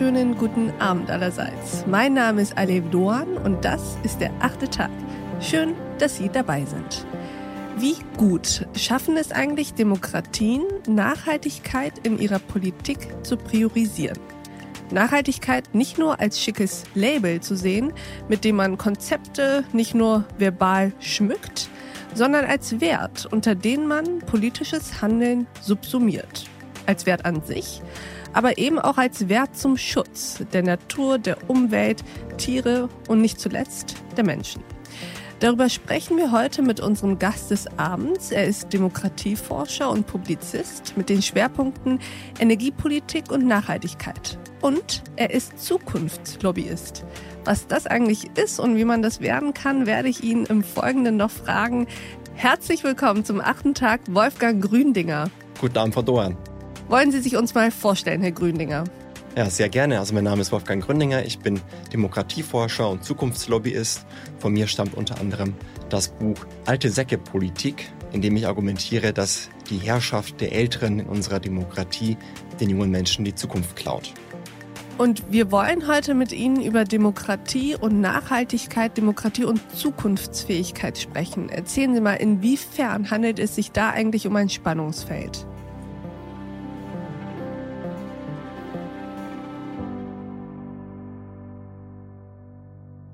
wunderschönen guten Abend allerseits. Mein Name ist Alev Doan und das ist der achte Tag. Schön, dass Sie dabei sind. Wie gut schaffen es eigentlich Demokratien, Nachhaltigkeit in ihrer Politik zu priorisieren? Nachhaltigkeit nicht nur als schickes Label zu sehen, mit dem man Konzepte nicht nur verbal schmückt, sondern als Wert, unter den man politisches Handeln subsumiert. Als Wert an sich, aber eben auch als Wert zum Schutz der Natur, der Umwelt, Tiere und nicht zuletzt der Menschen. Darüber sprechen wir heute mit unserem Gast des Abends. Er ist Demokratieforscher und Publizist mit den Schwerpunkten Energiepolitik und Nachhaltigkeit. Und er ist Zukunftslobbyist. Was das eigentlich ist und wie man das werden kann, werde ich ihn im Folgenden noch fragen. Herzlich willkommen zum achten Tag, Wolfgang Gründinger. Guten Abend, Frau Doan. Wollen Sie sich uns mal vorstellen, Herr Gründinger? Ja, sehr gerne. Also mein Name ist Wolfgang Gründinger. Ich bin Demokratieforscher und Zukunftslobbyist. Von mir stammt unter anderem das Buch Alte Säcke Politik, in dem ich argumentiere, dass die Herrschaft der Älteren in unserer Demokratie den jungen Menschen die Zukunft klaut. Und wir wollen heute mit Ihnen über Demokratie und Nachhaltigkeit, Demokratie und Zukunftsfähigkeit sprechen. Erzählen Sie mal, inwiefern handelt es sich da eigentlich um ein Spannungsfeld?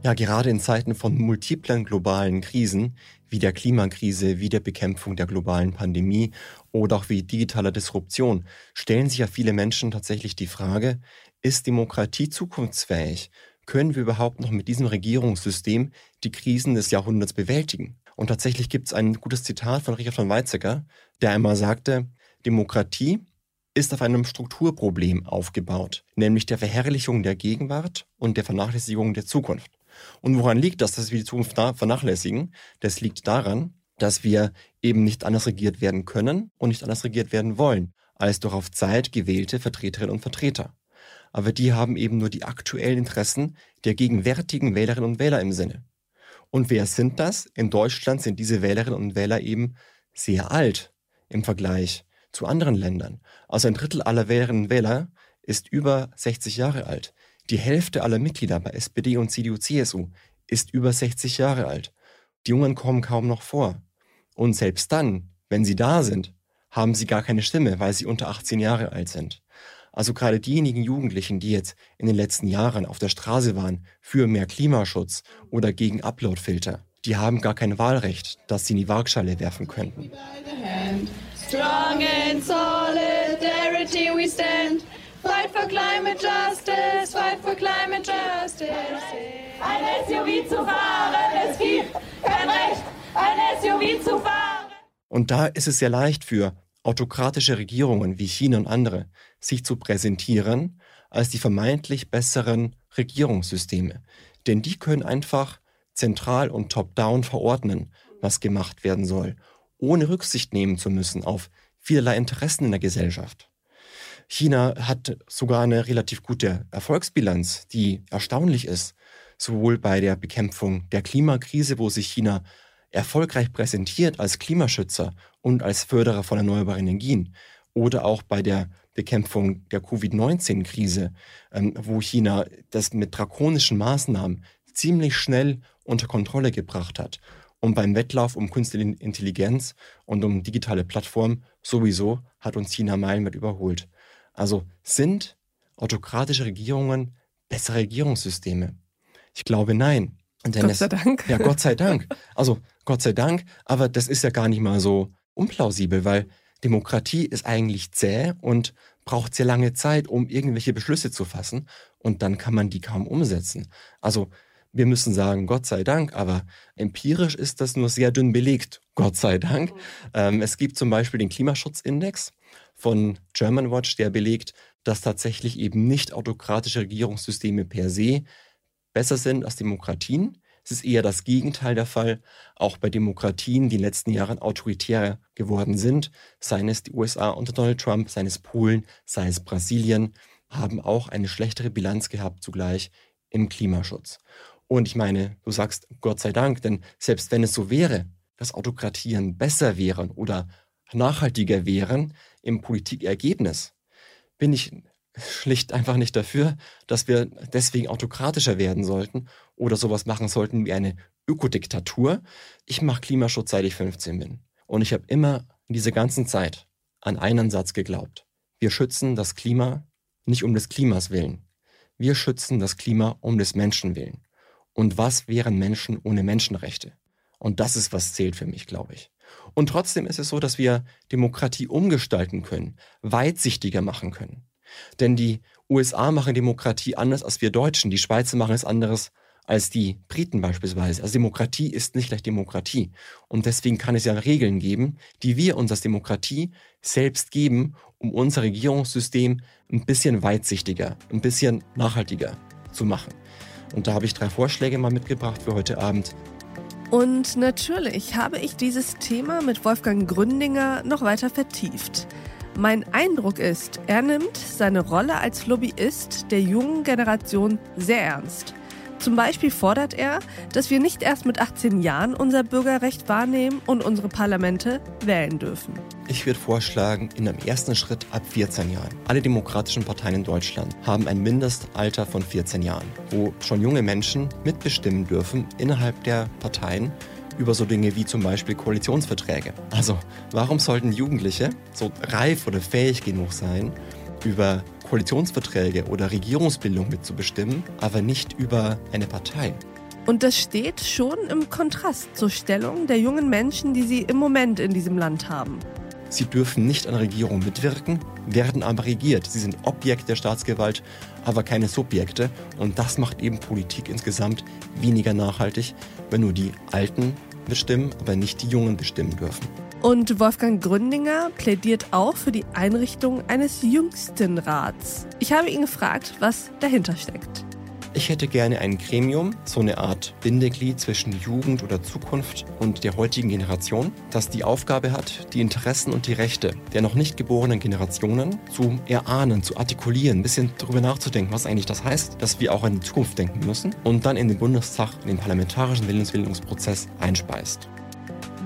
Ja, gerade in Zeiten von multiplen globalen Krisen, wie der Klimakrise, wie der Bekämpfung der globalen Pandemie oder auch wie digitaler Disruption, stellen sich ja viele Menschen tatsächlich die Frage, ist Demokratie zukunftsfähig? Können wir überhaupt noch mit diesem Regierungssystem die Krisen des Jahrhunderts bewältigen? Und tatsächlich gibt es ein gutes Zitat von Richard von Weizsäcker, der einmal sagte, Demokratie ist auf einem Strukturproblem aufgebaut, nämlich der Verherrlichung der Gegenwart und der Vernachlässigung der Zukunft. Und woran liegt das, dass wir die Zukunft vernachlässigen? Das liegt daran, dass wir eben nicht anders regiert werden können und nicht anders regiert werden wollen, als durch auf Zeit gewählte Vertreterinnen und Vertreter. Aber die haben eben nur die aktuellen Interessen der gegenwärtigen Wählerinnen und Wähler im Sinne. Und wer sind das? In Deutschland sind diese Wählerinnen und Wähler eben sehr alt im Vergleich zu anderen Ländern. Also ein Drittel aller Wählerinnen und Wähler ist über 60 Jahre alt. Die Hälfte aller Mitglieder bei SPD und CDU, CSU ist über 60 Jahre alt. Die Jungen kommen kaum noch vor. Und selbst dann, wenn sie da sind, haben sie gar keine Stimme, weil sie unter 18 Jahre alt sind. Also gerade diejenigen Jugendlichen, die jetzt in den letzten Jahren auf der Straße waren für mehr Klimaschutz oder gegen Uploadfilter, die haben gar kein Wahlrecht, das sie in die Waagschale werfen könnten. For climate justice, fight for climate justice. Ein SUV zu fahren, es gibt kein Recht, ein SUV zu fahren. Und da ist es sehr leicht für autokratische Regierungen wie China und andere, sich zu präsentieren als die vermeintlich besseren Regierungssysteme. Denn die können einfach zentral und top-down verordnen, was gemacht werden soll, ohne Rücksicht nehmen zu müssen auf vielerlei Interessen in der Gesellschaft. China hat sogar eine relativ gute Erfolgsbilanz, die erstaunlich ist. Sowohl bei der Bekämpfung der Klimakrise, wo sich China erfolgreich präsentiert als Klimaschützer und als Förderer von erneuerbaren Energien, oder auch bei der Bekämpfung der Covid-19-Krise, ähm, wo China das mit drakonischen Maßnahmen ziemlich schnell unter Kontrolle gebracht hat. Und beim Wettlauf um künstliche Intelligenz und um digitale Plattformen sowieso hat uns China meilenweit überholt. Also sind autokratische Regierungen bessere Regierungssysteme? Ich glaube nein. Denn Gott sei es, Dank. Ja, Gott sei Dank. Also Gott sei Dank, aber das ist ja gar nicht mal so unplausibel, weil Demokratie ist eigentlich zäh und braucht sehr lange Zeit, um irgendwelche Beschlüsse zu fassen und dann kann man die kaum umsetzen. Also wir müssen sagen, Gott sei Dank, aber empirisch ist das nur sehr dünn belegt, Gott sei Dank. Mhm. Ähm, es gibt zum Beispiel den Klimaschutzindex, von Germanwatch, der belegt, dass tatsächlich eben nicht autokratische Regierungssysteme per se besser sind als Demokratien. Es ist eher das Gegenteil der Fall. Auch bei Demokratien, die in den letzten Jahren autoritär geworden sind, seien es die USA unter Donald Trump, seien es Polen, sei es Brasilien, haben auch eine schlechtere Bilanz gehabt zugleich im Klimaschutz. Und ich meine, du sagst Gott sei Dank, denn selbst wenn es so wäre, dass Autokratien besser wären oder nachhaltiger wären im Politikergebnis, bin ich schlicht einfach nicht dafür, dass wir deswegen autokratischer werden sollten oder sowas machen sollten wie eine Ökodiktatur. Ich mache Klimaschutz, seit ich 15 bin. Und ich habe immer in dieser ganzen Zeit an einen Satz geglaubt. Wir schützen das Klima nicht um des Klimas willen. Wir schützen das Klima um des Menschen willen. Und was wären Menschen ohne Menschenrechte? Und das ist, was zählt für mich, glaube ich. Und trotzdem ist es so, dass wir Demokratie umgestalten können, weitsichtiger machen können. Denn die USA machen Demokratie anders als wir Deutschen, die Schweizer machen es anderes als die Briten beispielsweise. Also Demokratie ist nicht gleich Demokratie. Und deswegen kann es ja Regeln geben, die wir uns als Demokratie selbst geben, um unser Regierungssystem ein bisschen weitsichtiger, ein bisschen nachhaltiger zu machen. Und da habe ich drei Vorschläge mal mitgebracht für heute Abend. Und natürlich habe ich dieses Thema mit Wolfgang Gründinger noch weiter vertieft. Mein Eindruck ist, er nimmt seine Rolle als Lobbyist der jungen Generation sehr ernst. Zum Beispiel fordert er, dass wir nicht erst mit 18 Jahren unser Bürgerrecht wahrnehmen und unsere Parlamente wählen dürfen. Ich würde vorschlagen, in einem ersten Schritt ab 14 Jahren. Alle demokratischen Parteien in Deutschland haben ein Mindestalter von 14 Jahren, wo schon junge Menschen mitbestimmen dürfen innerhalb der Parteien über so Dinge wie zum Beispiel Koalitionsverträge. Also, warum sollten Jugendliche so reif oder fähig genug sein, über Koalitionsverträge oder Regierungsbildung mitzubestimmen, aber nicht über eine Partei? Und das steht schon im Kontrast zur Stellung der jungen Menschen, die sie im Moment in diesem Land haben. Sie dürfen nicht an Regierung mitwirken, werden aber regiert. Sie sind Objekt der Staatsgewalt, aber keine Subjekte. Und das macht eben Politik insgesamt weniger nachhaltig, wenn nur die Alten bestimmen, aber nicht die Jungen bestimmen dürfen. Und Wolfgang Gründinger plädiert auch für die Einrichtung eines Jüngstenrats. Ich habe ihn gefragt, was dahinter steckt. Ich hätte gerne ein Gremium, so eine Art Bindeglied zwischen Jugend oder Zukunft und der heutigen Generation, das die Aufgabe hat, die Interessen und die Rechte der noch nicht geborenen Generationen zu erahnen, zu artikulieren, ein bisschen darüber nachzudenken, was eigentlich das heißt, dass wir auch an die Zukunft denken müssen und dann in den Bundestag, in den parlamentarischen Willensbildungsprozess einspeist.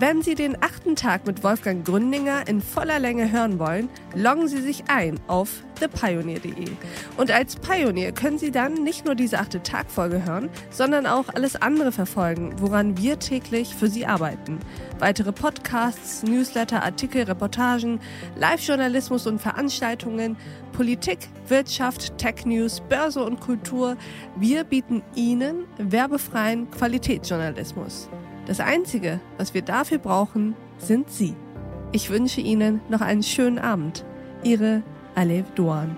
Wenn Sie den achten Tag mit Wolfgang Gründinger in voller Länge hören wollen, loggen Sie sich ein auf thepioneer.de. Und als Pionier können Sie dann nicht nur diese achte Tag-Folge hören, sondern auch alles andere verfolgen, woran wir täglich für Sie arbeiten. Weitere Podcasts, Newsletter, Artikel, Reportagen, Live-Journalismus und Veranstaltungen, Politik, Wirtschaft, Tech-News, Börse und Kultur. Wir bieten Ihnen werbefreien Qualitätsjournalismus. Das Einzige, was wir dafür brauchen, sind Sie. Ich wünsche Ihnen noch einen schönen Abend. Ihre Alev Duan.